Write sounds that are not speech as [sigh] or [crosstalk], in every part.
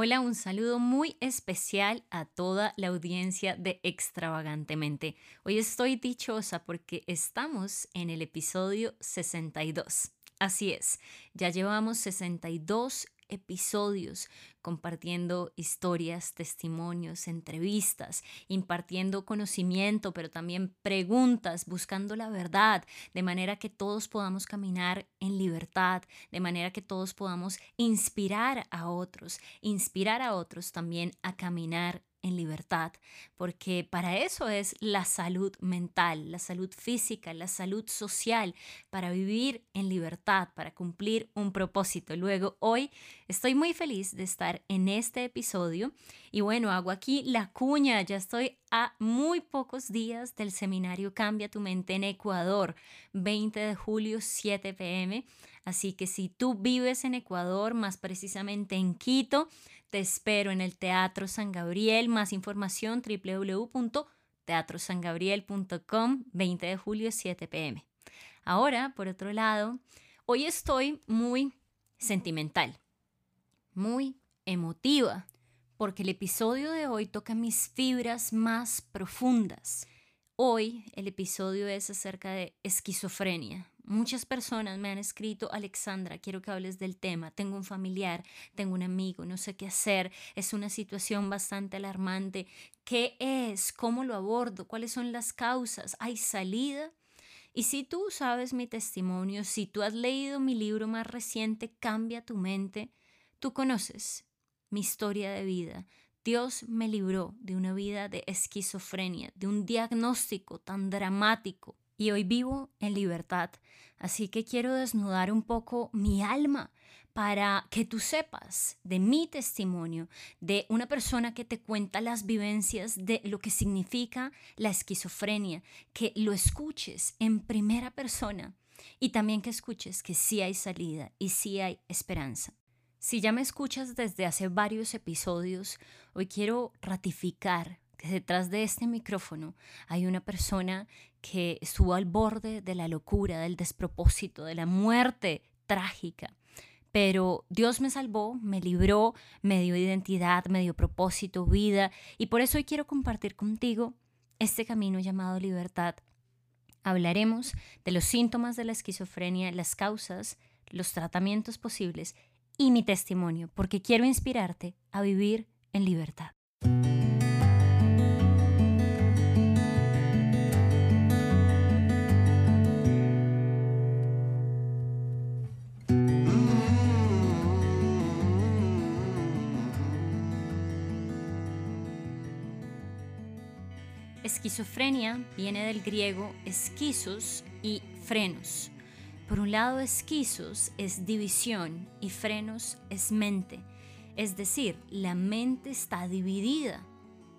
Hola, un saludo muy especial a toda la audiencia de Extravagantemente. Hoy estoy dichosa porque estamos en el episodio 62. Así es, ya llevamos 62 episodios compartiendo historias, testimonios, entrevistas, impartiendo conocimiento, pero también preguntas, buscando la verdad, de manera que todos podamos caminar en libertad, de manera que todos podamos inspirar a otros, inspirar a otros también a caminar en libertad, porque para eso es la salud mental, la salud física, la salud social, para vivir en libertad, para cumplir un propósito. Luego, hoy estoy muy feliz de estar en este episodio y bueno, hago aquí la cuña, ya estoy a muy pocos días del seminario Cambia tu mente en Ecuador, 20 de julio, 7 pm. Así que si tú vives en Ecuador, más precisamente en Quito, te espero en el Teatro San Gabriel. Más información www.teatrosangabriel.com 20 de julio 7 pm. Ahora, por otro lado, hoy estoy muy sentimental, muy emotiva, porque el episodio de hoy toca mis fibras más profundas. Hoy el episodio es acerca de esquizofrenia, Muchas personas me han escrito, Alexandra, quiero que hables del tema, tengo un familiar, tengo un amigo, no sé qué hacer, es una situación bastante alarmante. ¿Qué es? ¿Cómo lo abordo? ¿Cuáles son las causas? ¿Hay salida? Y si tú sabes mi testimonio, si tú has leído mi libro más reciente, Cambia tu mente, tú conoces mi historia de vida. Dios me libró de una vida de esquizofrenia, de un diagnóstico tan dramático y hoy vivo en libertad. Así que quiero desnudar un poco mi alma para que tú sepas de mi testimonio, de una persona que te cuenta las vivencias de lo que significa la esquizofrenia, que lo escuches en primera persona y también que escuches que sí hay salida y sí hay esperanza. Si ya me escuchas desde hace varios episodios, hoy quiero ratificar que detrás de este micrófono hay una persona que estuvo al borde de la locura, del despropósito, de la muerte trágica. Pero Dios me salvó, me libró, me dio identidad, me dio propósito, vida, y por eso hoy quiero compartir contigo este camino llamado libertad. Hablaremos de los síntomas de la esquizofrenia, las causas, los tratamientos posibles y mi testimonio, porque quiero inspirarte a vivir en libertad. Esquizofrenia viene del griego esquizos y frenos. Por un lado, esquizos es división y frenos es mente. Es decir, la mente está dividida.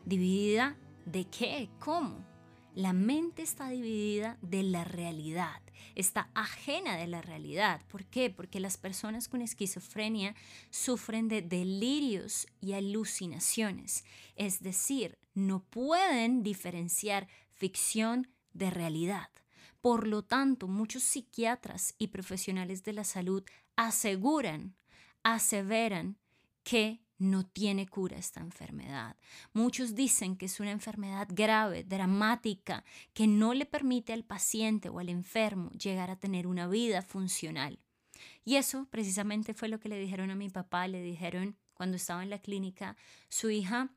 ¿Dividida de qué? ¿Cómo? La mente está dividida de la realidad, está ajena de la realidad. ¿Por qué? Porque las personas con esquizofrenia sufren de delirios y alucinaciones, es decir, no pueden diferenciar ficción de realidad. Por lo tanto, muchos psiquiatras y profesionales de la salud aseguran, aseveran que no tiene cura esta enfermedad. Muchos dicen que es una enfermedad grave, dramática, que no le permite al paciente o al enfermo llegar a tener una vida funcional. Y eso precisamente fue lo que le dijeron a mi papá, le dijeron cuando estaba en la clínica, su hija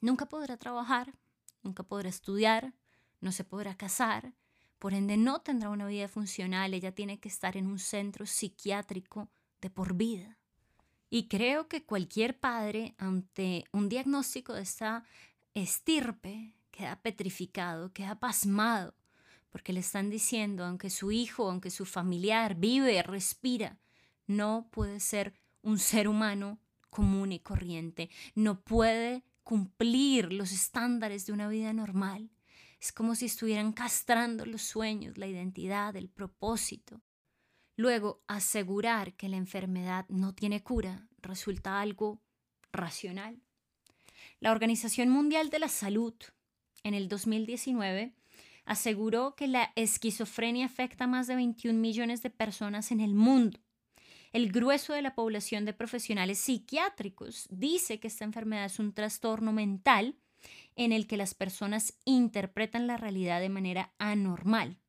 nunca podrá trabajar, nunca podrá estudiar, no se podrá casar, por ende no tendrá una vida funcional, ella tiene que estar en un centro psiquiátrico de por vida. Y creo que cualquier padre ante un diagnóstico de esta estirpe queda petrificado, queda pasmado, porque le están diciendo, aunque su hijo, aunque su familiar vive, respira, no puede ser un ser humano común y corriente, no puede cumplir los estándares de una vida normal. Es como si estuvieran castrando los sueños, la identidad, el propósito. Luego, asegurar que la enfermedad no tiene cura resulta algo racional. La Organización Mundial de la Salud en el 2019 aseguró que la esquizofrenia afecta a más de 21 millones de personas en el mundo. El grueso de la población de profesionales psiquiátricos dice que esta enfermedad es un trastorno mental en el que las personas interpretan la realidad de manera anormal.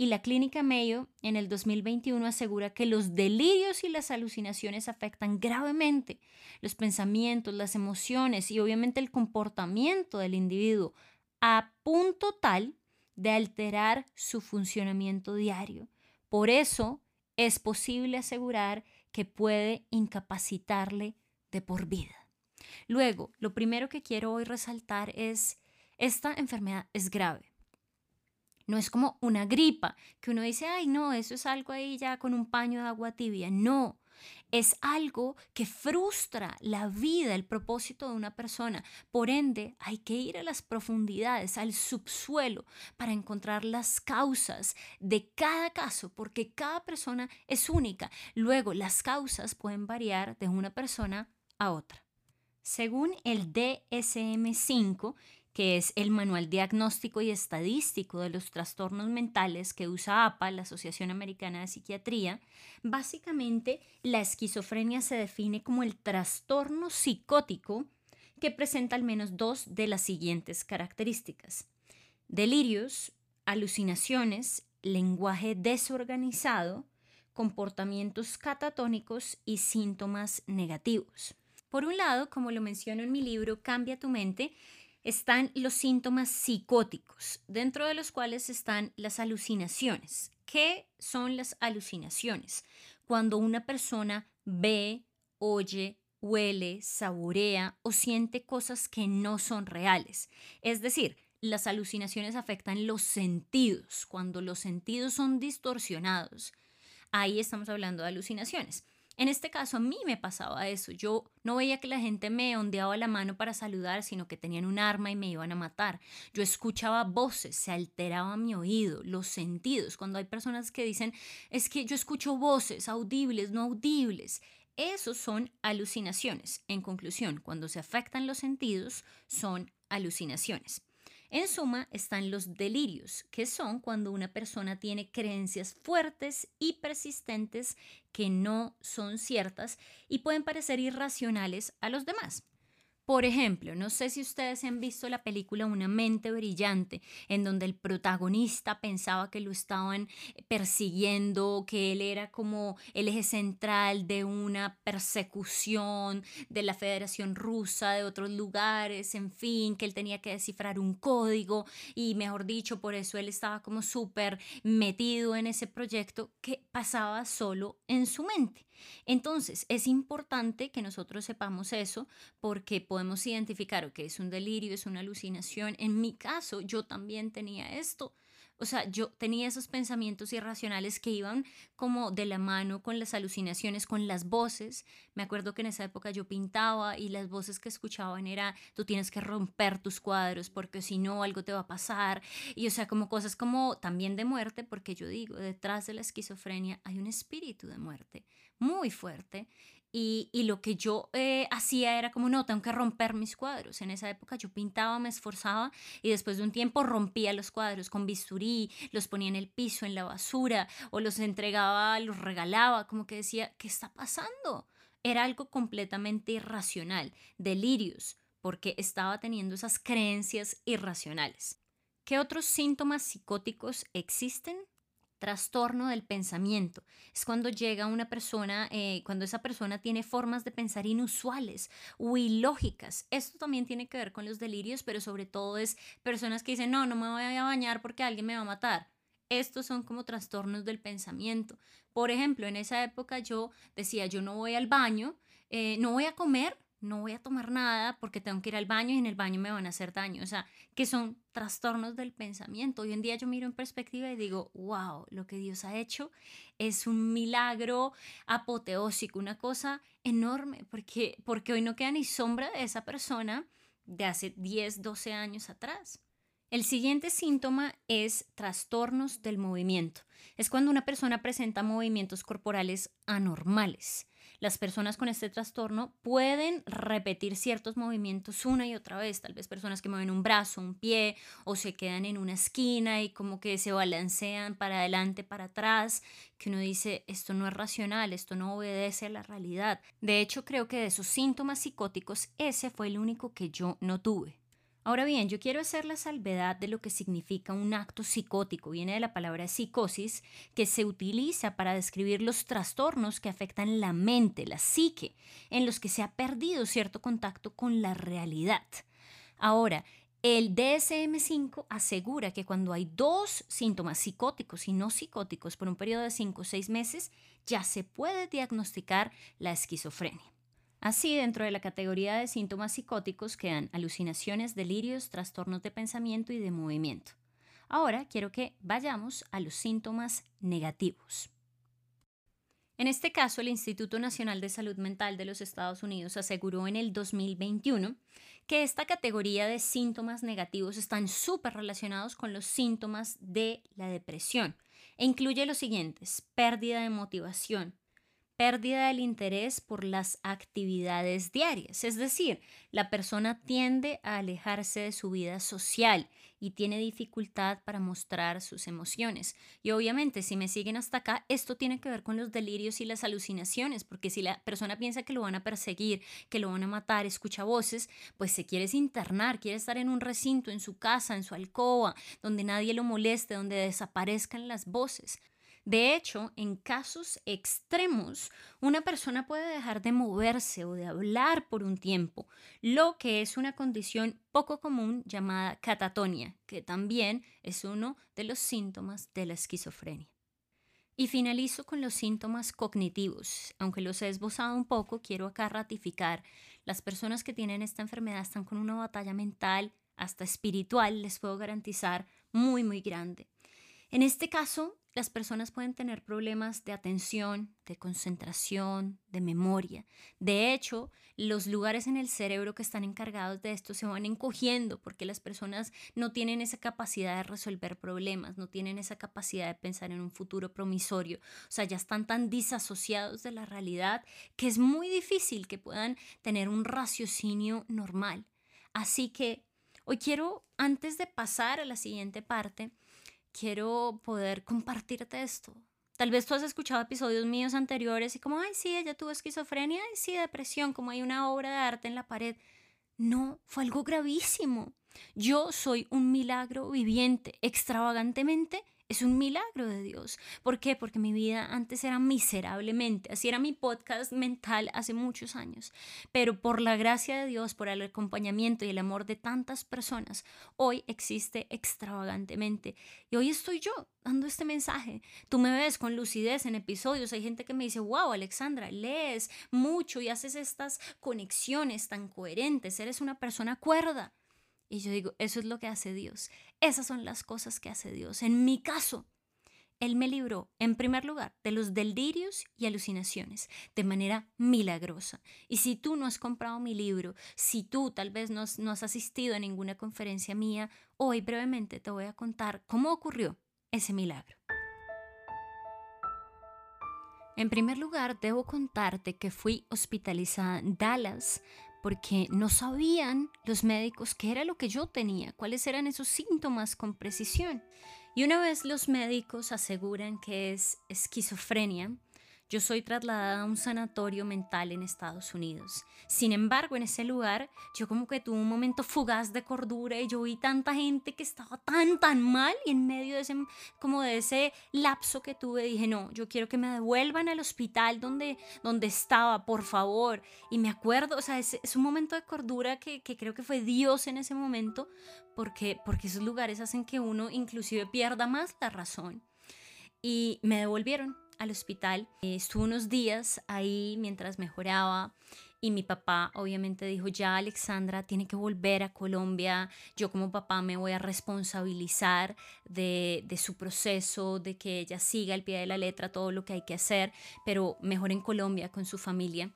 Y la clínica Mayo en el 2021 asegura que los delirios y las alucinaciones afectan gravemente los pensamientos, las emociones y obviamente el comportamiento del individuo a punto tal de alterar su funcionamiento diario. Por eso es posible asegurar que puede incapacitarle de por vida. Luego, lo primero que quiero hoy resaltar es, esta enfermedad es grave. No es como una gripa, que uno dice, ay, no, eso es algo ahí ya con un paño de agua tibia. No, es algo que frustra la vida, el propósito de una persona. Por ende, hay que ir a las profundidades, al subsuelo, para encontrar las causas de cada caso, porque cada persona es única. Luego, las causas pueden variar de una persona a otra. Según el DSM5, que es el Manual Diagnóstico y Estadístico de los Trastornos Mentales que usa APA, la Asociación Americana de Psiquiatría, básicamente la esquizofrenia se define como el trastorno psicótico que presenta al menos dos de las siguientes características. Delirios, alucinaciones, lenguaje desorganizado, comportamientos catatónicos y síntomas negativos. Por un lado, como lo menciono en mi libro Cambia tu mente, están los síntomas psicóticos, dentro de los cuales están las alucinaciones. ¿Qué son las alucinaciones? Cuando una persona ve, oye, huele, saborea o siente cosas que no son reales. Es decir, las alucinaciones afectan los sentidos. Cuando los sentidos son distorsionados, ahí estamos hablando de alucinaciones. En este caso a mí me pasaba eso. Yo no veía que la gente me ondeaba la mano para saludar, sino que tenían un arma y me iban a matar. Yo escuchaba voces, se alteraba mi oído, los sentidos. Cuando hay personas que dicen, es que yo escucho voces audibles, no audibles. Esos son alucinaciones. En conclusión, cuando se afectan los sentidos, son alucinaciones. En suma, están los delirios, que son cuando una persona tiene creencias fuertes y persistentes que no son ciertas y pueden parecer irracionales a los demás. Por ejemplo, no sé si ustedes han visto la película Una mente brillante, en donde el protagonista pensaba que lo estaban persiguiendo, que él era como el eje central de una persecución de la Federación Rusa, de otros lugares, en fin, que él tenía que descifrar un código y, mejor dicho, por eso él estaba como súper metido en ese proyecto que pasaba solo en su mente. Entonces, es importante que nosotros sepamos eso porque podemos identificar, que es un delirio, es una alucinación. En mi caso, yo también tenía esto. O sea, yo tenía esos pensamientos irracionales que iban como de la mano con las alucinaciones, con las voces. Me acuerdo que en esa época yo pintaba y las voces que escuchaban era, tú tienes que romper tus cuadros porque si no algo te va a pasar. Y o sea, como cosas como también de muerte, porque yo digo, detrás de la esquizofrenia hay un espíritu de muerte muy fuerte. Y, lo que yo eh, hacía era como, no, tengo que romper mis cuadros. En esa época yo pintaba, me esforzaba y después de un tiempo rompía los cuadros con bisturí, los ponía en el piso, en la basura, o los entregaba, los regalaba, como que decía, ¿qué está pasando? Era algo completamente irracional, delirios, porque estaba teniendo esas creencias irracionales. ¿Qué otros síntomas psicóticos existen? Trastorno del pensamiento. Es cuando llega una persona, eh, cuando esa persona tiene formas de pensar inusuales o ilógicas. Esto también tiene que ver con los delirios, pero sobre todo es personas que dicen, no, no me voy a bañar porque alguien me va a matar. Estos son como trastornos del pensamiento. Por ejemplo, en esa época yo decía, yo no voy al baño, eh, no voy a comer no voy a tomar nada porque tengo que ir al baño y en el baño me van a hacer daño. O sea, que son trastornos del pensamiento. Hoy en día yo miro en perspectiva y digo, wow, lo que Dios ha hecho es un milagro apoteósico, una cosa enorme, porque, porque hoy no queda ni sombra de esa persona de hace 10, 12 años atrás. El siguiente síntoma es trastornos del movimiento. Es cuando una persona presenta movimientos corporales anormales. Las personas con este trastorno pueden repetir ciertos movimientos una y otra vez, tal vez personas que mueven un brazo, un pie o se quedan en una esquina y como que se balancean para adelante, para atrás, que uno dice, esto no es racional, esto no obedece a la realidad. De hecho, creo que de esos síntomas psicóticos, ese fue el único que yo no tuve. Ahora bien, yo quiero hacer la salvedad de lo que significa un acto psicótico. Viene de la palabra psicosis, que se utiliza para describir los trastornos que afectan la mente, la psique, en los que se ha perdido cierto contacto con la realidad. Ahora, el DSM5 asegura que cuando hay dos síntomas psicóticos y no psicóticos por un periodo de 5 o 6 meses, ya se puede diagnosticar la esquizofrenia. Así, dentro de la categoría de síntomas psicóticos quedan alucinaciones, delirios, trastornos de pensamiento y de movimiento. Ahora quiero que vayamos a los síntomas negativos. En este caso, el Instituto Nacional de Salud Mental de los Estados Unidos aseguró en el 2021 que esta categoría de síntomas negativos están súper relacionados con los síntomas de la depresión e incluye los siguientes, pérdida de motivación, pérdida del interés por las actividades diarias. Es decir, la persona tiende a alejarse de su vida social y tiene dificultad para mostrar sus emociones. Y obviamente, si me siguen hasta acá, esto tiene que ver con los delirios y las alucinaciones, porque si la persona piensa que lo van a perseguir, que lo van a matar, escucha voces, pues se quiere internar, quiere estar en un recinto, en su casa, en su alcoba, donde nadie lo moleste, donde desaparezcan las voces. De hecho, en casos extremos, una persona puede dejar de moverse o de hablar por un tiempo, lo que es una condición poco común llamada catatonia, que también es uno de los síntomas de la esquizofrenia. Y finalizo con los síntomas cognitivos. Aunque los he esbozado un poco, quiero acá ratificar, las personas que tienen esta enfermedad están con una batalla mental, hasta espiritual, les puedo garantizar, muy, muy grande. En este caso, las personas pueden tener problemas de atención, de concentración, de memoria. De hecho, los lugares en el cerebro que están encargados de esto se van encogiendo porque las personas no tienen esa capacidad de resolver problemas, no tienen esa capacidad de pensar en un futuro promisorio. O sea, ya están tan disasociados de la realidad que es muy difícil que puedan tener un raciocinio normal. Así que hoy quiero, antes de pasar a la siguiente parte, quiero poder compartirte esto. Tal vez tú has escuchado episodios míos anteriores y como, ay, sí, ella tuvo esquizofrenia, ay, sí, depresión, como hay una obra de arte en la pared. No, fue algo gravísimo. Yo soy un milagro viviente, extravagantemente es un milagro de Dios. ¿Por qué? Porque mi vida antes era miserablemente. Así era mi podcast mental hace muchos años. Pero por la gracia de Dios, por el acompañamiento y el amor de tantas personas, hoy existe extravagantemente. Y hoy estoy yo dando este mensaje. Tú me ves con lucidez en episodios. Hay gente que me dice, wow, Alexandra, lees mucho y haces estas conexiones tan coherentes. Eres una persona cuerda. Y yo digo, eso es lo que hace Dios. Esas son las cosas que hace Dios. En mi caso, Él me libró, en primer lugar, de los delirios y alucinaciones, de manera milagrosa. Y si tú no has comprado mi libro, si tú tal vez no has, no has asistido a ninguna conferencia mía, hoy brevemente te voy a contar cómo ocurrió ese milagro. En primer lugar, debo contarte que fui hospitalizada en Dallas porque no sabían los médicos qué era lo que yo tenía, cuáles eran esos síntomas con precisión. Y una vez los médicos aseguran que es esquizofrenia, yo soy trasladada a un sanatorio mental en Estados Unidos. Sin embargo, en ese lugar, yo como que tuve un momento fugaz de cordura y yo vi tanta gente que estaba tan, tan mal y en medio de ese, como de ese lapso que tuve, dije, no, yo quiero que me devuelvan al hospital donde, donde estaba, por favor. Y me acuerdo, o sea, es, un momento de cordura que, que, creo que fue Dios en ese momento, porque, porque esos lugares hacen que uno inclusive pierda más la razón. Y me devolvieron al hospital. Estuve unos días ahí mientras mejoraba Y mi papá obviamente dijo, ya Alexandra tiene que volver a Colombia, yo como papá me voy a responsabilizar de, su proceso, de que ella siga al pie de la letra todo lo que hay que hacer, pero mejor en Colombia con su familia.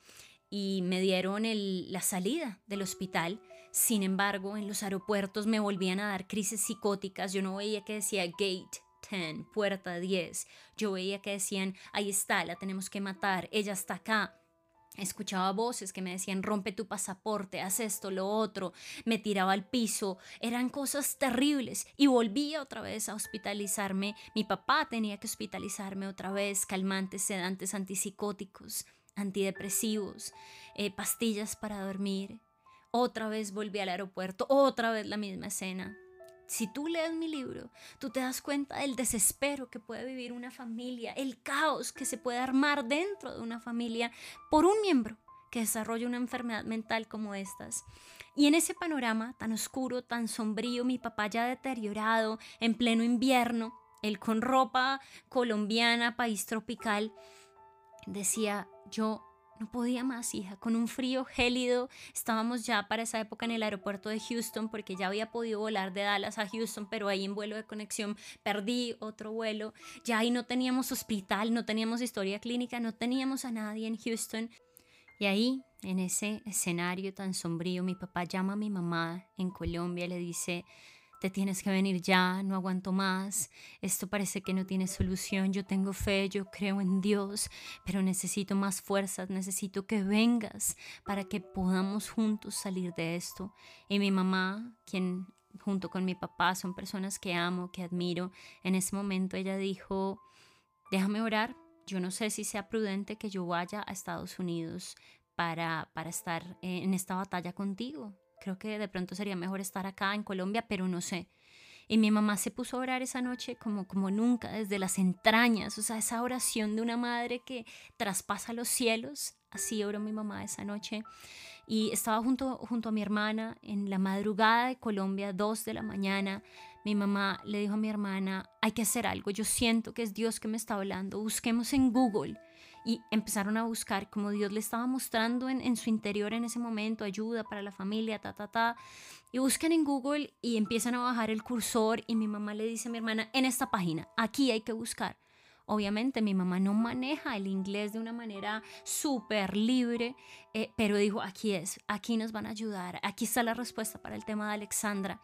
Y me dieron la salida del hospital. Sin embargo, en los aeropuertos me volvían a dar crisis psicóticas. Yo no veía que decía gate 10, puerta 10. Yo veía que decían, ahí está, la tenemos que matar, ella está acá. Escuchaba voces que me decían, rompe tu pasaporte, haz esto, lo otro, me tiraba al piso, eran cosas terribles y volvía otra vez a hospitalizarme. Mi papá tenía que hospitalizarme otra vez, calmantes, sedantes, antipsicóticos, antidepresivos, eh, pastillas para dormir. Otra vez volví al aeropuerto, otra vez la misma escena. Si tú lees mi libro, tú te das cuenta del desespero que puede vivir una familia, el caos que se puede armar dentro de una familia por un miembro que desarrolla una enfermedad mental como estas. Y en ese panorama tan oscuro, tan sombrío, mi papá ya deteriorado, en pleno invierno, él con ropa colombiana, país tropical, decía, yo no podía más, hija, con un frío gélido. Estábamos ya para esa época en el aeropuerto de Houston porque ya había podido volar de Dallas a Houston, pero ahí en vuelo de conexión perdí otro vuelo. Ya ahí no teníamos hospital, no teníamos historia clínica, no teníamos a nadie en Houston. Y ahí, en ese escenario tan sombrío, mi papá llama a mi mamá en Colombia y le dice, te tienes que venir ya, no aguanto más, esto parece que no tiene solución, yo tengo fe, yo creo en Dios, pero necesito más fuerzas, necesito que vengas para que podamos juntos salir de esto. Y mi mamá, quien junto con mi papá son personas que amo, que admiro, en ese momento ella dijo, déjame orar, yo no sé si sea prudente que yo vaya a Estados Unidos para, para estar en esta batalla contigo creo que de pronto sería mejor estar acá en Colombia, pero no sé. Y mi mamá se puso a orar esa noche como, como nunca, desde las entrañas, o sea, esa oración de una madre que traspasa los cielos. Así oró mi mamá esa noche. Y estaba junto, junto a mi hermana en la madrugada de Colombia, dos de la mañana. Mi mamá le dijo a mi hermana, hay que hacer algo, yo siento que es Dios que me está hablando, busquemos en Google y empezaron a buscar como Dios le estaba mostrando en, su interior en ese momento, ayuda para la familia, ta, ta, ta. Y buscan en Google y empiezan a bajar el cursor y mi mamá le dice a mi hermana, en esta página, aquí hay que buscar. Obviamente mi mamá no maneja el inglés de una manera súper libre, eh, pero dijo, aquí es, aquí nos van a ayudar, aquí está la respuesta para el tema de Alexandra.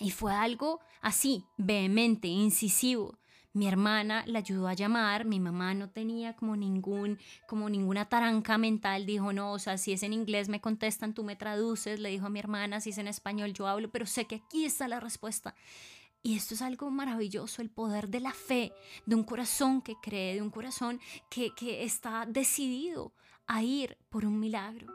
Y fue algo así, vehemente, incisivo mi hermana la ayudó a llamar, mi mamá no tenía como ningún como ninguna taranca mental, dijo, "No, o sea, si es en inglés me contestan, tú me traduces", le dijo a mi hermana, "Si es en español yo hablo, pero sé que aquí está la respuesta." Y esto es algo maravilloso, el poder de la fe, de un corazón que cree, de un corazón que, que está decidido a ir por un milagro.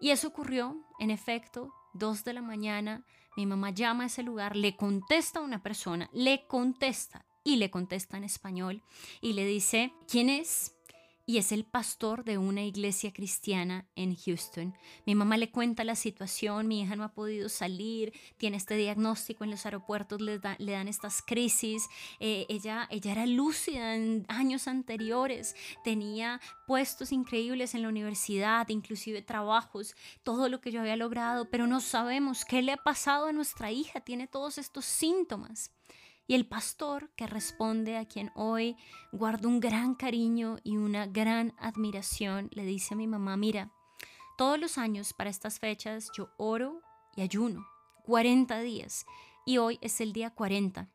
Y eso ocurrió, en efecto, dos de la mañana, mi mamá llama a ese lugar, le contesta a una persona, le contesta, y le contesta en español y le dice, ¿quién es? y es el pastor de una iglesia cristiana en Houston. Mi mamá le cuenta la situación, mi hija no ha podido salir, tiene este diagnóstico en los aeropuertos, le, dan estas crisis. Eh, ella, ella era lúcida en años anteriores, tenía puestos increíbles en la universidad, inclusive trabajos, todo lo que yo había logrado, pero no sabemos qué le ha pasado a nuestra hija, tiene todos estos síntomas. Y el pastor que responde a quien hoy guardo un gran cariño y una gran admiración, le dice a mi mamá, mira, todos los años para estas fechas yo oro y ayuno, 40 días, y hoy es el día 40.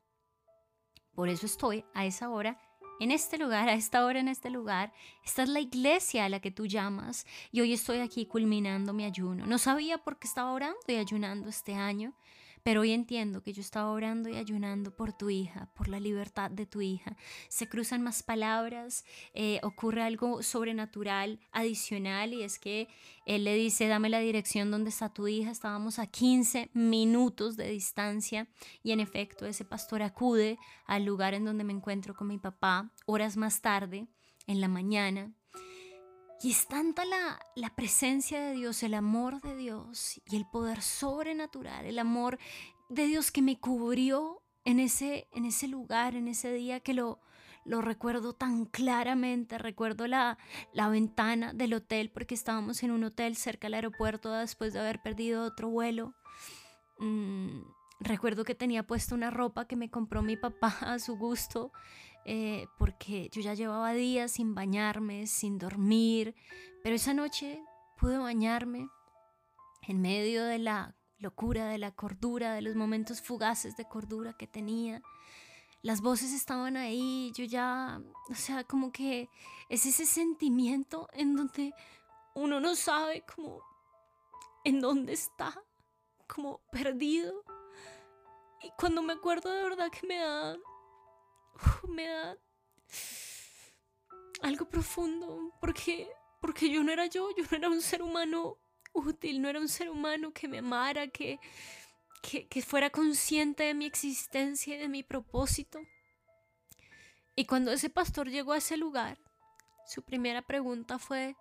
Por eso estoy a esa hora en este lugar, a esta hora en este lugar. Esta es la iglesia a la que tú llamas y hoy estoy aquí culminando mi ayuno. No sabía por qué estaba orando y ayunando este año, pero hoy entiendo que yo estaba orando y ayunando por tu hija, por la libertad de tu hija. Se cruzan más palabras, eh, ocurre algo sobrenatural, adicional, y es que él le dice, dame la dirección donde está tu hija. Estábamos a 15 minutos de distancia y en efecto ese pastor acude al lugar en donde me encuentro con mi papá horas más tarde, en la mañana. Y es tanta la, la, presencia de Dios, el amor de Dios y el poder sobrenatural, el amor de Dios que me cubrió en ese, en ese lugar, en ese día, que lo, lo recuerdo tan claramente, recuerdo la, la ventana del hotel porque estábamos en un hotel cerca del aeropuerto después de haber perdido otro vuelo. Mm, recuerdo que tenía puesta una ropa que me compró mi papá a su gusto eh, porque yo ya llevaba días sin bañarme, sin dormir, pero esa noche pude bañarme en medio de la locura, de la cordura, de los momentos fugaces de cordura que tenía las voces estaban ahí, yo ya, o sea, como que es ese sentimiento en donde uno no sabe cómo, en dónde está, como perdido. Y cuando me acuerdo de verdad que me da, me da algo profundo, porque, porque yo no era yo, yo no era un ser humano útil, no era un ser humano que me amara, que, que, fuera consciente de mi existencia y de mi propósito. Y cuando ese pastor llegó a ese lugar, su primera pregunta fue,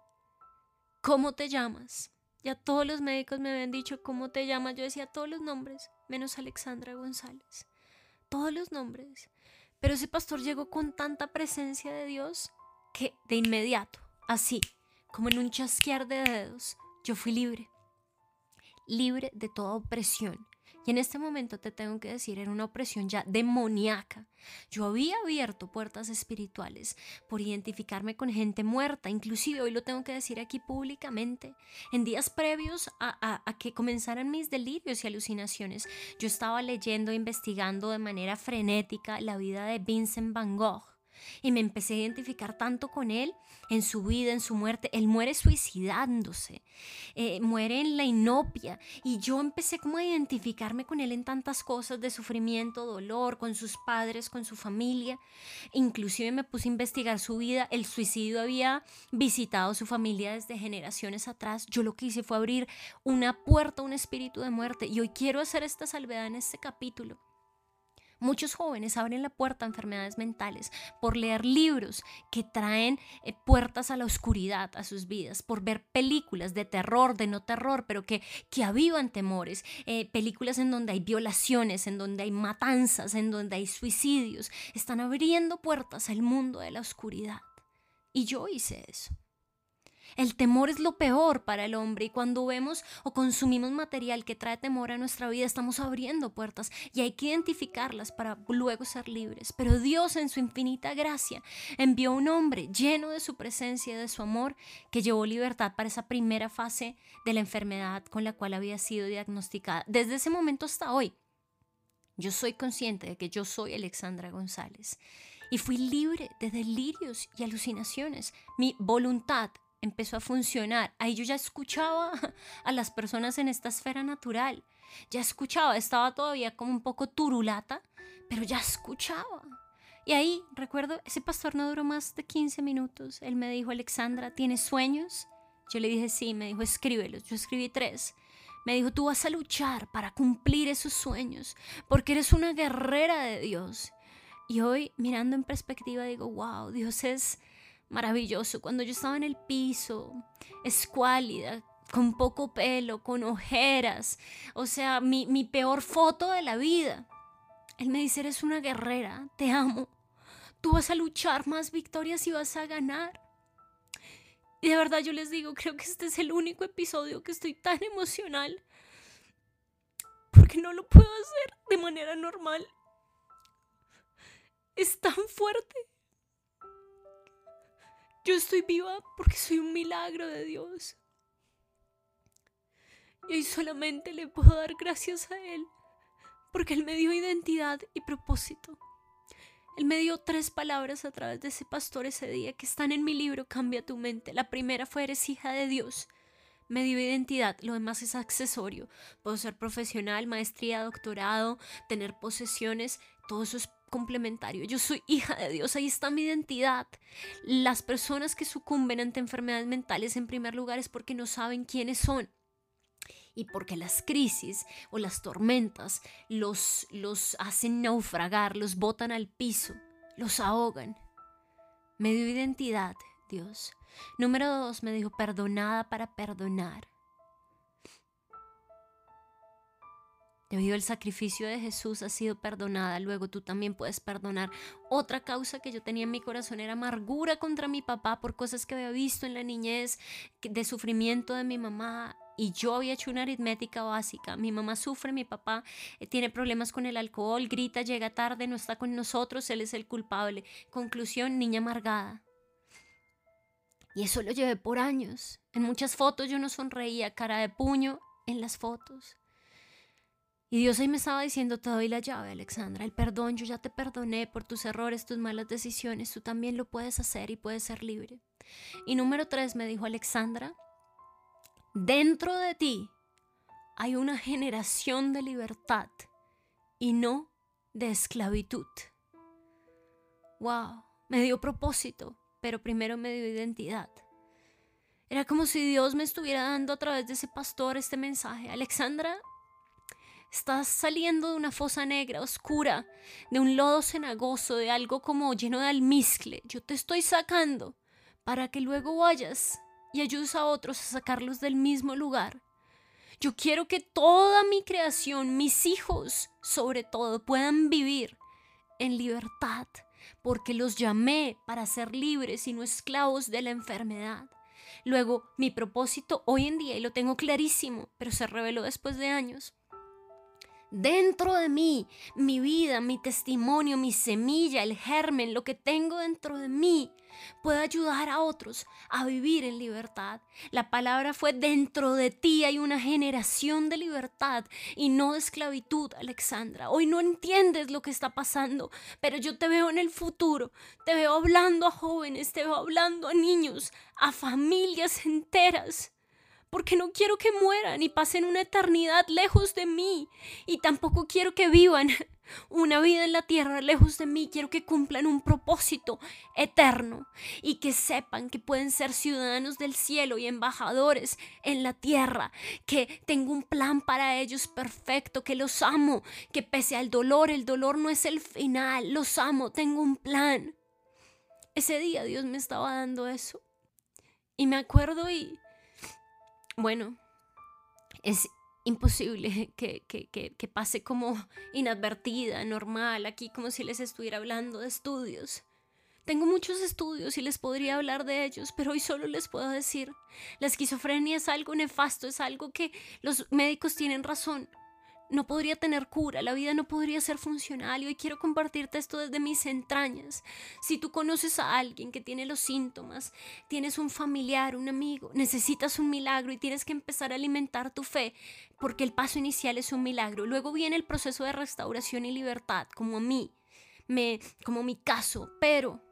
¿cómo te llamas? Ya todos los médicos me habían dicho cómo te llamas. Yo decía todos los nombres, menos Alexandra González. Todos los nombres. Pero ese pastor llegó con tanta presencia de Dios que de inmediato, así, como en un chasquear de dedos, yo fui libre. Libre de toda opresión, y en este momento te tengo que decir, era una opresión ya demoníaca. Yo había abierto puertas espirituales por identificarme con gente muerta, inclusive hoy lo tengo que decir aquí públicamente. En días previos a, a que comenzaran mis delirios y alucinaciones, yo estaba leyendo e investigando de manera frenética la vida de Vincent Van Gogh y me empecé a identificar tanto con él en su vida, en su muerte. Él muere suicidándose, eh, muere en la inopia y yo empecé como a identificarme con él en tantas cosas de sufrimiento, dolor, con sus padres, con su familia. Inclusive me puse a investigar su vida. El suicidio había visitado su familia desde generaciones atrás. Yo lo que hice fue abrir una puerta un espíritu de muerte y hoy quiero hacer esta salvedad en este capítulo Muchos jóvenes abren la puerta a enfermedades mentales por leer libros que traen eh, puertas a la oscuridad a sus vidas, por ver películas de terror, de no terror, pero que, que avivan temores, eh, películas en donde hay violaciones, en donde hay matanzas, en donde hay suicidios. Están abriendo puertas al mundo de la oscuridad. Y yo hice eso. El temor es lo peor para el hombre y cuando vemos o consumimos material que trae temor a nuestra vida, estamos abriendo puertas y hay que identificarlas para luego ser libres. Pero Dios en su infinita gracia envió un hombre lleno de su presencia y de su amor que llevó libertad para esa primera fase de la enfermedad con la cual había sido diagnosticada. Desde ese momento hasta hoy, yo soy consciente de que yo soy Alexandra González y fui libre de delirios y alucinaciones. Mi voluntad empezó a funcionar. Ahí yo ya escuchaba [laughs] a las personas en esta esfera natural. Ya escuchaba, estaba todavía como un poco turulata, pero ya escuchaba. Y ahí, recuerdo, ese pastor no duró más de 15 minutos. Él me dijo, Alexandra, ¿tienes sueños? Yo le dije, sí, me dijo, escríbelos. Yo escribí tres. Me dijo, tú vas a luchar para cumplir esos sueños, porque eres una guerrera de Dios. Y hoy, mirando en perspectiva, digo, wow, Dios es maravilloso. Cuando yo estaba en el piso, escuálida, con poco pelo, con ojeras, o sea, mi, mi peor foto de la vida. Él me dice, eres una guerrera, te amo. Tú vas a luchar más victorias y vas a ganar. Y de verdad yo les digo, creo que este es el único episodio que estoy tan emocional. Porque no lo puedo hacer de manera normal. Es tan fuerte. Yo estoy viva porque soy un milagro de Dios. Y hoy solamente le puedo dar gracias a Él porque Él me dio identidad y propósito. Él me dio tres palabras a través de ese pastor ese día que están en mi libro Cambia tu mente. La primera fue eres hija de Dios. Me dio identidad, lo demás es accesorio. Puedo ser profesional, maestría, doctorado, tener posesiones, todo eso es complementario. Yo soy hija de Dios, ahí está mi identidad. Las personas que sucumben ante enfermedades mentales en primer lugar es porque no saben quiénes son y porque las crisis o las tormentas los, los hacen naufragar, los botan al piso, los ahogan. Me dio identidad, Dios. Número dos, me dijo, perdonada para perdonar. Debido al sacrificio de Jesús ha sido perdonada. Luego tú también puedes perdonar. Otra causa que yo tenía en mi corazón era amargura contra mi papá por cosas que había visto en la niñez, de sufrimiento de mi mamá. Y yo había hecho una aritmética básica. Mi mamá sufre, mi papá eh, tiene problemas con el alcohol, grita, llega tarde, no está con nosotros, él es el culpable. Conclusión, niña amargada. Y eso lo llevé por años. En muchas fotos yo no sonreía, cara de puño en las fotos. Y Dios ahí me estaba diciendo, te doy la llave, Alexandra, el perdón, yo ya te perdoné por tus errores, tus malas decisiones, tú también lo puedes hacer y puedes ser libre. Y número tres me dijo Alexandra, dentro de ti hay una generación de libertad y no de esclavitud. Wow, me dio propósito, pero primero me dio identidad. Era como si Dios me estuviera dando a través de ese pastor este mensaje. Alexandra, Estás saliendo de una fosa negra, oscura, de un lodo cenagoso, de algo como lleno de almizcle. Yo te estoy sacando para que luego vayas y ayudes a otros a sacarlos del mismo lugar. Yo quiero que toda mi creación, mis hijos sobre todo, puedan vivir en libertad, porque los llamé para ser libres y no esclavos de la enfermedad. Luego, mi propósito hoy en día, y lo tengo clarísimo, pero se reveló después de años, dentro de mí, mi vida, mi testimonio, mi semilla, el germen, lo que tengo dentro de mí, puede ayudar a otros a vivir en libertad. La palabra fue dentro de ti hay una generación de libertad y no de esclavitud, Alexandra. Hoy no entiendes lo que está pasando, pero yo te veo en el futuro, te veo hablando a jóvenes, te veo hablando a niños, a familias enteras porque no quiero que mueran y pasen una eternidad lejos de mí. Y tampoco quiero que vivan [laughs] una vida en la tierra lejos de mí. Quiero que cumplan un propósito eterno y que sepan que pueden ser ciudadanos del cielo y embajadores en la tierra, que tengo un plan para ellos perfecto, que los amo, que pese al dolor, el dolor no es el final, los amo, tengo un plan. Ese día Dios me estaba dando eso. Y me acuerdo y bueno, es imposible [laughs] que, que, pase como [laughs] inadvertida, normal, aquí como si les estuviera hablando de estudios. Tengo muchos estudios y les podría hablar de ellos, pero hoy solo les puedo decir, la esquizofrenia es algo nefasto, es algo que los médicos tienen razón no podría tener cura, la vida no podría ser funcional y hoy quiero compartirte esto desde mis entrañas. Si tú conoces a alguien que tiene los síntomas, tienes un familiar, un amigo, necesitas un milagro y tienes que empezar a alimentar tu fe, porque el paso inicial es un milagro. Luego viene el proceso de restauración y libertad, como a mí, me, como mi caso, pero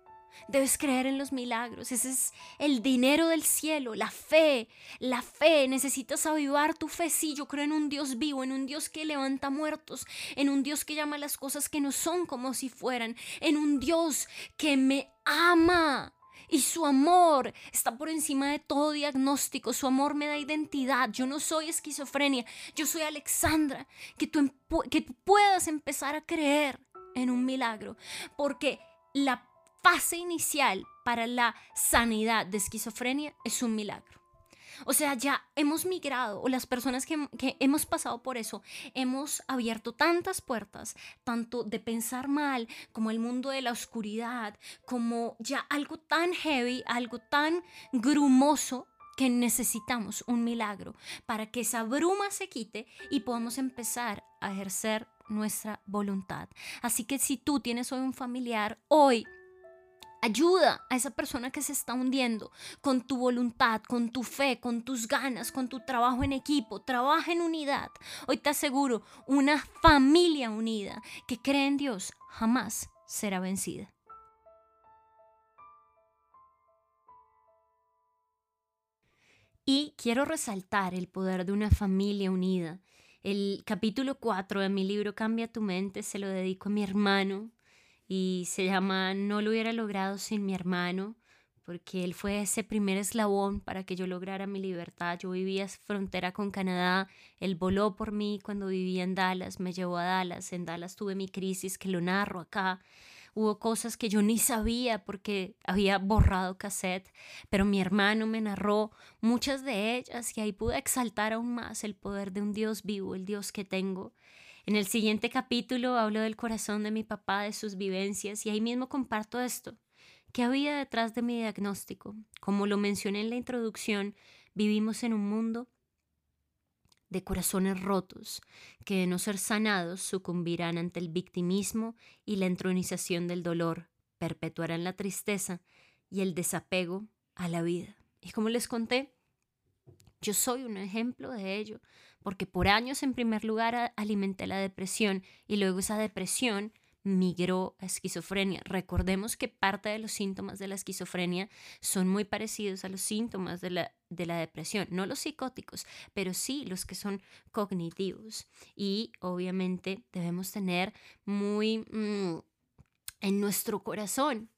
Debes creer en los milagros. Ese es el dinero del cielo, la fe. La fe. Necesitas avivar tu fe. Sí, yo creo en un Dios vivo, en un Dios que levanta muertos, en un Dios que llama las cosas que no son como si fueran, en un Dios que me ama. Y su amor está por encima de todo diagnóstico. Su amor me da identidad. Yo no soy esquizofrenia. Yo soy Alexandra. Que tú, que tú puedas empezar a creer en un milagro. Porque la fase inicial para la sanidad de esquizofrenia es un milagro. O sea, ya hemos migrado, o las personas que, hemos pasado por eso, hemos abierto tantas puertas, tanto de pensar mal, como el mundo de la oscuridad, como ya algo tan heavy, algo tan grumoso, que necesitamos un milagro para que esa bruma se quite y podamos empezar a ejercer nuestra voluntad. Así que si tú tienes hoy un familiar, hoy Ayuda a esa persona que se está hundiendo con tu voluntad, con tu fe, con tus ganas, con tu trabajo en equipo. Trabaja en unidad. Hoy te aseguro, una familia unida que cree en Dios jamás será vencida. Y quiero resaltar el poder de una familia unida. El capítulo 4 de mi libro Cambia tu mente se lo dedico a mi hermano, y se llama No lo hubiera logrado sin mi hermano, porque él fue ese primer eslabón para que yo lograra mi libertad. Yo vivía frontera con Canadá, él voló por mí cuando vivía en Dallas, me llevó a Dallas, en Dallas tuve mi crisis que lo narro acá. Hubo cosas que yo ni sabía porque había borrado cassette, pero mi hermano me narró muchas de ellas y ahí pude exaltar aún más el poder de un Dios vivo, el Dios que tengo. En el siguiente capítulo hablo del corazón de mi papá, de sus vivencias, y ahí mismo comparto esto. ¿Qué había detrás de mi diagnóstico? Como lo mencioné en la introducción, vivimos en un mundo de corazones rotos, que de no ser sanados sucumbirán ante el victimismo y la entronización del dolor, perpetuarán la tristeza y el desapego a la vida. Y como les conté, yo soy un ejemplo de ello, porque por años en primer lugar alimenté la depresión y luego esa depresión migró a esquizofrenia. Recordemos que parte de los síntomas de la esquizofrenia son muy parecidos a los síntomas de la, de la depresión, no los psicóticos, pero sí los que son cognitivos. Y obviamente debemos tener muy mm, en nuestro corazón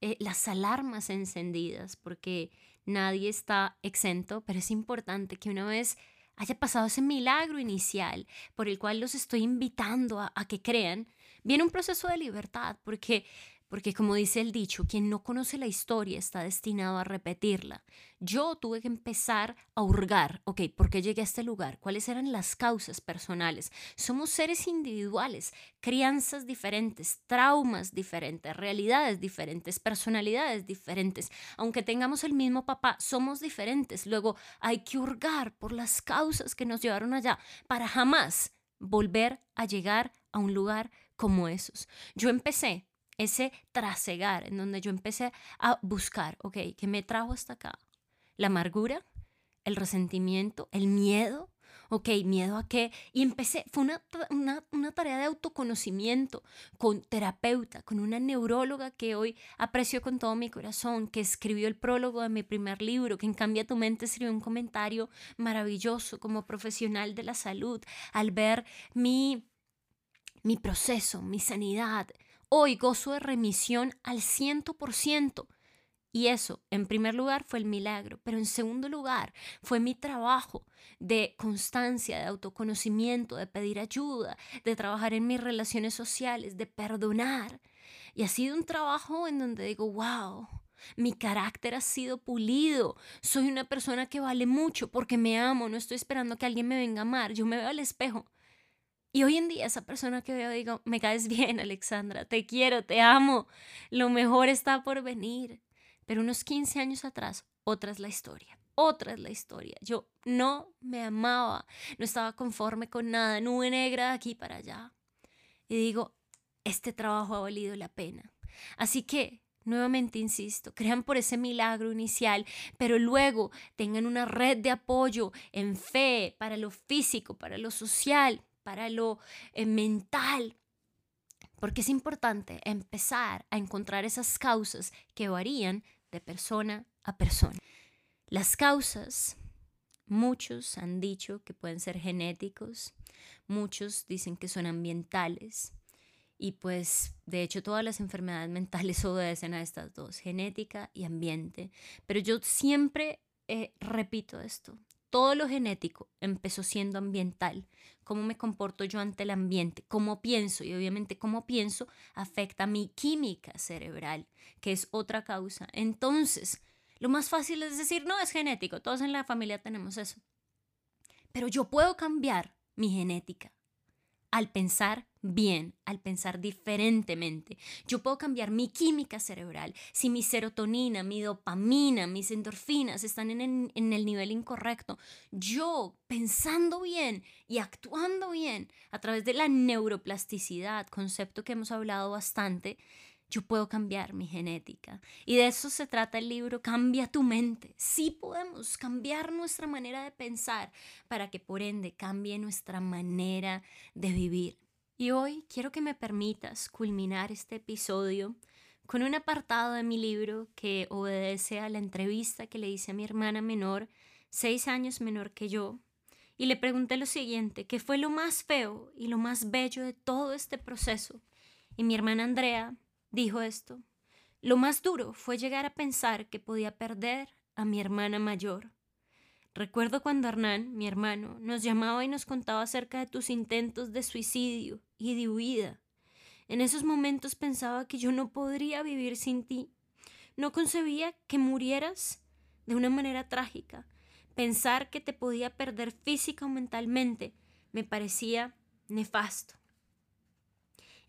eh, las alarmas encendidas, porque nadie está exento, pero es importante que una vez haya pasado ese milagro inicial por el cual los estoy invitando a, que crean, viene un proceso de libertad, porque porque como dice el dicho, quien no conoce la historia está destinado a repetirla. Yo tuve que empezar a hurgar, ok, ¿por qué llegué a este lugar? ¿Cuáles eran las causas personales? Somos seres individuales, crianzas diferentes, traumas diferentes, realidades diferentes, personalidades diferentes. Aunque tengamos el mismo papá, somos diferentes. Luego hay que hurgar por las causas que nos llevaron allá para jamás volver a llegar a un lugar como esos. Yo empecé ese trasegar en donde yo empecé a buscar, ok, ¿qué me trajo hasta acá? La amargura, el resentimiento, el miedo, ok, miedo a qué. Y empecé, fue una, una, una, tarea de autoconocimiento con terapeuta, con una neuróloga que hoy aprecio con todo mi corazón, que escribió el prólogo de mi primer libro, que en Cambia tu mente escribió un comentario maravilloso como profesional de la salud, al ver mi, mi proceso, mi sanidad, Hoy gozo de remisión al ciento por ciento. Y eso, en primer lugar, fue el milagro, pero en segundo lugar, fue mi trabajo de constancia, de autoconocimiento, de pedir ayuda, de trabajar en mis relaciones sociales, de perdonar. Y ha sido un trabajo en donde digo, wow, mi carácter ha sido pulido, soy una persona que vale mucho porque me amo, no estoy esperando que alguien me venga a amar, yo me veo al espejo y hoy en día esa persona que veo digo, me caes bien, Alexandra, te quiero, te amo, lo mejor está por venir. Pero unos 15 años atrás, otra es la historia, otra es la historia. Yo no me amaba, no estaba conforme con nada, nube negra de aquí para allá. Y digo, este trabajo ha valido la pena. Así que Nuevamente insisto, crean por ese milagro inicial, pero luego tengan una red de apoyo en fe para lo físico, para lo social, para lo eh, mental, porque es importante empezar a encontrar esas causas que varían de persona a persona. Las causas, muchos han dicho que pueden ser genéticos, muchos dicen que son ambientales, y pues de hecho todas las enfermedades mentales [laughs] obedecen a estas dos, genética y ambiente. Pero yo siempre eh, repito esto, todo lo genético empezó siendo ambiental, cómo me comporto yo ante el ambiente, cómo pienso y obviamente cómo pienso afecta mi química cerebral, que es otra causa. Entonces, lo más fácil es decir, no es genético, todos en la familia tenemos eso. Pero yo puedo cambiar mi genética al pensar bien, al pensar diferentemente. Yo puedo cambiar mi química cerebral. Si mi serotonina, mi dopamina, mis endorfinas están en el, nivel incorrecto, yo pensando bien y actuando bien a través de la neuroplasticidad, concepto que hemos hablado bastante, yo puedo cambiar mi genética. Y de eso se trata el libro Cambia tu mente. Sí podemos cambiar nuestra manera de pensar para que por ende cambie nuestra manera de vivir. Y hoy quiero que me permitas culminar este episodio con un apartado de mi libro que obedece a la entrevista que le hice a mi hermana menor, seis años menor que yo, y le pregunté lo siguiente, ¿qué fue lo más feo y lo más bello de todo este proceso? Y mi hermana Andrea dijo esto. Lo más duro fue llegar a pensar que podía perder a mi hermana mayor. Recuerdo cuando Hernán, mi hermano, nos llamaba y nos contaba acerca de tus intentos de suicidio y de huida. En esos momentos pensaba que yo no podría vivir sin ti. No concebía que murieras de una manera trágica. Pensar que te podía perder física o mentalmente me parecía nefasto.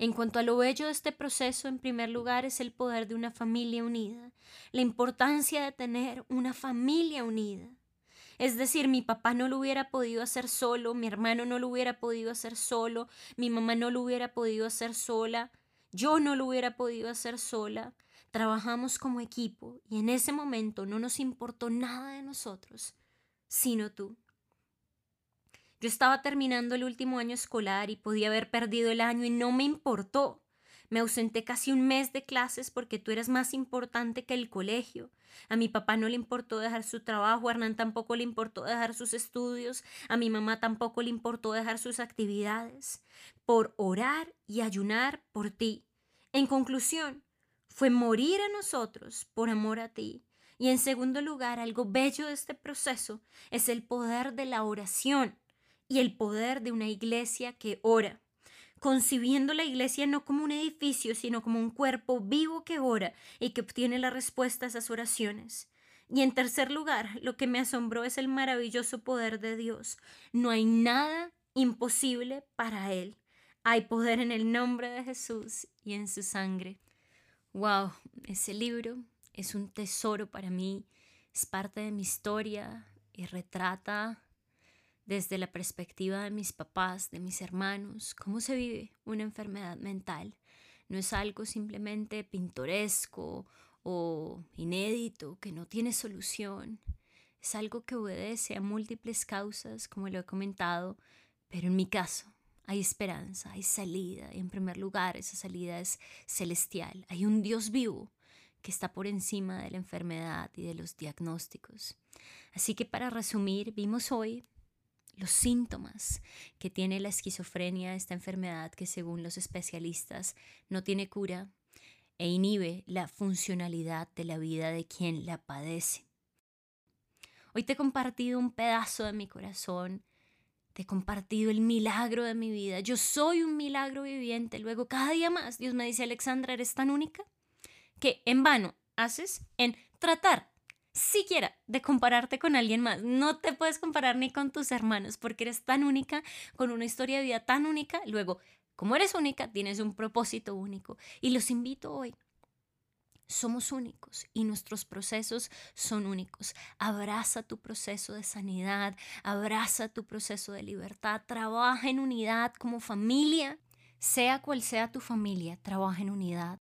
En cuanto a lo bello de este proceso, en primer lugar es el poder de una familia unida, la importancia de tener una familia unida. Es decir, mi papá no lo hubiera podido hacer solo, mi hermano no lo hubiera podido hacer solo, mi mamá no lo hubiera podido hacer sola, yo no lo hubiera podido hacer sola. Trabajamos como equipo y en ese momento no nos importó nada de nosotros, sino tú. Yo estaba terminando el último año escolar y podía haber perdido el año y no me importó. Me ausenté casi un mes de clases porque tú eras más importante que el colegio. A mi papá no le importó dejar su trabajo, a Hernán tampoco le importó dejar sus estudios, a mi mamá tampoco le importó dejar sus actividades, por orar y ayunar por ti. En conclusión, fue morir a nosotros por amor a ti. Y en segundo lugar, algo bello de este proceso es el poder de la oración y el poder de una iglesia que ora, concibiendo la iglesia no como un edificio, sino como un cuerpo vivo que ora y que obtiene la respuesta a esas oraciones. Y en tercer lugar, lo que me asombró es el maravilloso poder de Dios. No hay nada imposible para Él. Hay poder en el nombre de Jesús y en su sangre. Wow, ese libro es un tesoro para mí, es parte de mi historia y retrata desde la perspectiva de mis papás, de mis hermanos, cómo se vive una enfermedad mental. No es algo simplemente pintoresco o inédito, que no tiene solución. Es algo que obedece a múltiples causas, como lo he comentado, pero en mi caso hay esperanza, hay salida, y en primer lugar esa salida es celestial. Hay un Dios vivo que está por encima de la enfermedad y de los diagnósticos. Así que para resumir, vimos hoy los síntomas que tiene la esquizofrenia, esta enfermedad que según los especialistas no tiene cura e inhibe la funcionalidad de la vida de quien la padece. Hoy te he compartido un pedazo de mi corazón, te he compartido el milagro de mi vida. Yo soy un milagro viviente. Luego, cada día más, Dios me dice, Alexandra, eres tan única que en vano haces en tratar siquiera de compararte con alguien más. No te puedes comparar ni con tus hermanos porque eres tan única, con una historia de vida tan única. Luego, como eres única, tienes un propósito único. Y los invito hoy. Somos únicos y nuestros procesos son únicos. Abraza tu proceso de sanidad, abraza tu proceso de libertad, trabaja en unidad como familia. Sea cual sea tu familia, trabaja en unidad.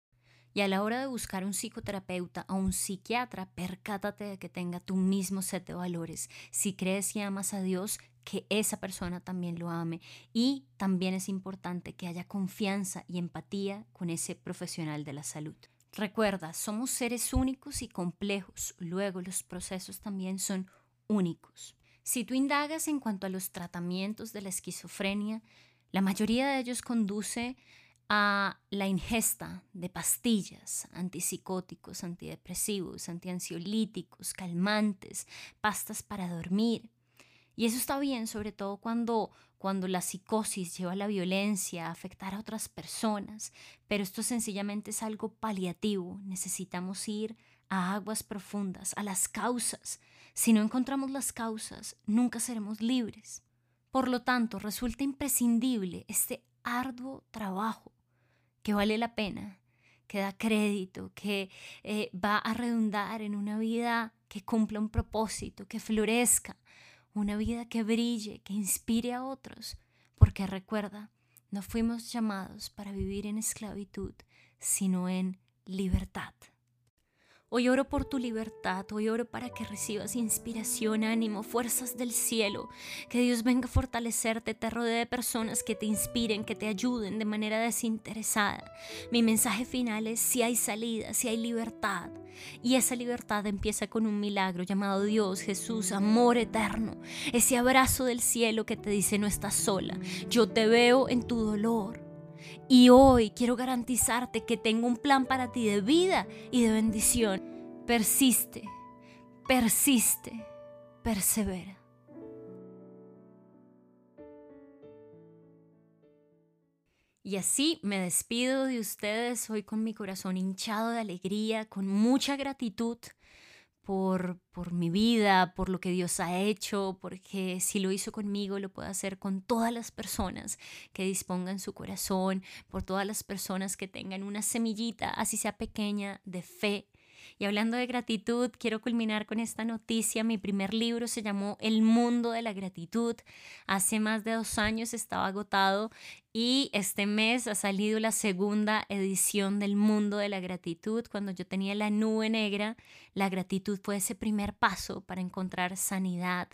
Y a la hora de buscar un psicoterapeuta o un psiquiatra, percátate de que tenga tu mismo set de valores. Si crees y amas a Dios, que esa persona también lo ame. Y también es importante que haya confianza y empatía con ese profesional de la salud. Recuerda, somos seres únicos y complejos. Luego los procesos también son únicos. Si tú indagas en cuanto a los tratamientos de la esquizofrenia, la mayoría de ellos conduce a la ingesta de pastillas, antipsicóticos, antidepresivos, antiansiolíticos, calmantes, pastas para dormir. Y eso está bien, sobre todo cuando, cuando la psicosis lleva a la violencia, a afectar a otras personas, pero esto sencillamente es algo paliativo. Necesitamos ir a aguas profundas, a las causas. Si no encontramos las causas, nunca seremos libres. Por lo tanto, resulta imprescindible este arduo trabajo que vale la pena, que da crédito, que eh, va a redundar en una vida que cumpla un propósito, que florezca, una vida que brille, que inspire a otros, porque recuerda, no fuimos llamados para vivir en esclavitud, sino en libertad. Hoy oro por tu libertad, hoy oro para que recibas inspiración, ánimo, fuerzas del cielo, que Dios venga a fortalecerte, te rodee de personas que te inspiren, que te ayuden de manera desinteresada. Mi mensaje final es si hay salida, si hay libertad. Y esa libertad empieza con un milagro llamado Dios, Jesús, amor eterno. Ese abrazo del cielo que te dice no estás sola, yo te veo en tu dolor. Y hoy quiero garantizarte que tengo un plan para ti de vida y de bendición. Persiste, persiste, persevera. Y así me despido de ustedes hoy con mi corazón hinchado de alegría, con mucha gratitud por, por mi vida, por lo que Dios ha hecho, porque si lo hizo conmigo, lo puede hacer con todas las personas que dispongan su corazón, por todas las personas que tengan una semillita, así sea pequeña, de fe y hablando de gratitud, quiero culminar con esta noticia. Mi primer libro se llamó El mundo de la gratitud. Hace más de dos años estaba agotado y este mes ha salido la segunda edición del mundo de la gratitud. Cuando yo tenía la nube negra, la gratitud fue ese primer paso para encontrar sanidad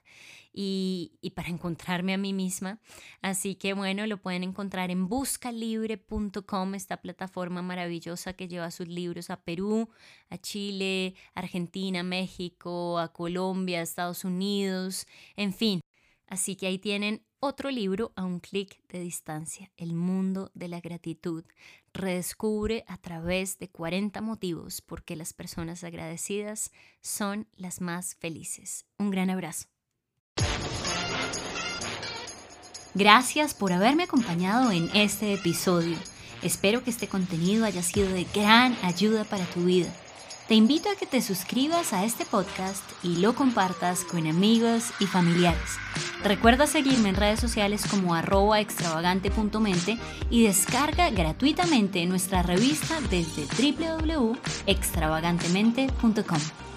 y, para encontrarme a mí misma. Así que bueno, lo pueden encontrar en buscalibre.com, esta plataforma maravillosa que lleva sus libros a Perú, a Chile, Argentina, México, a Colombia, Estados Unidos, en fin. Así que ahí tienen otro libro a un clic de distancia, El mundo de la gratitud. Redescubre a través de 40 motivos por qué las personas agradecidas son las más felices. Un gran abrazo. Gracias por haberme acompañado en este episodio. Espero que este contenido haya sido de gran ayuda para tu vida. Te invito a que te suscribas a este podcast y lo compartas con amigos y familiares. Recuerda seguirme en redes sociales como arroba extravagante.mente y descarga gratuitamente nuestra revista desde www.extravagantemente.com.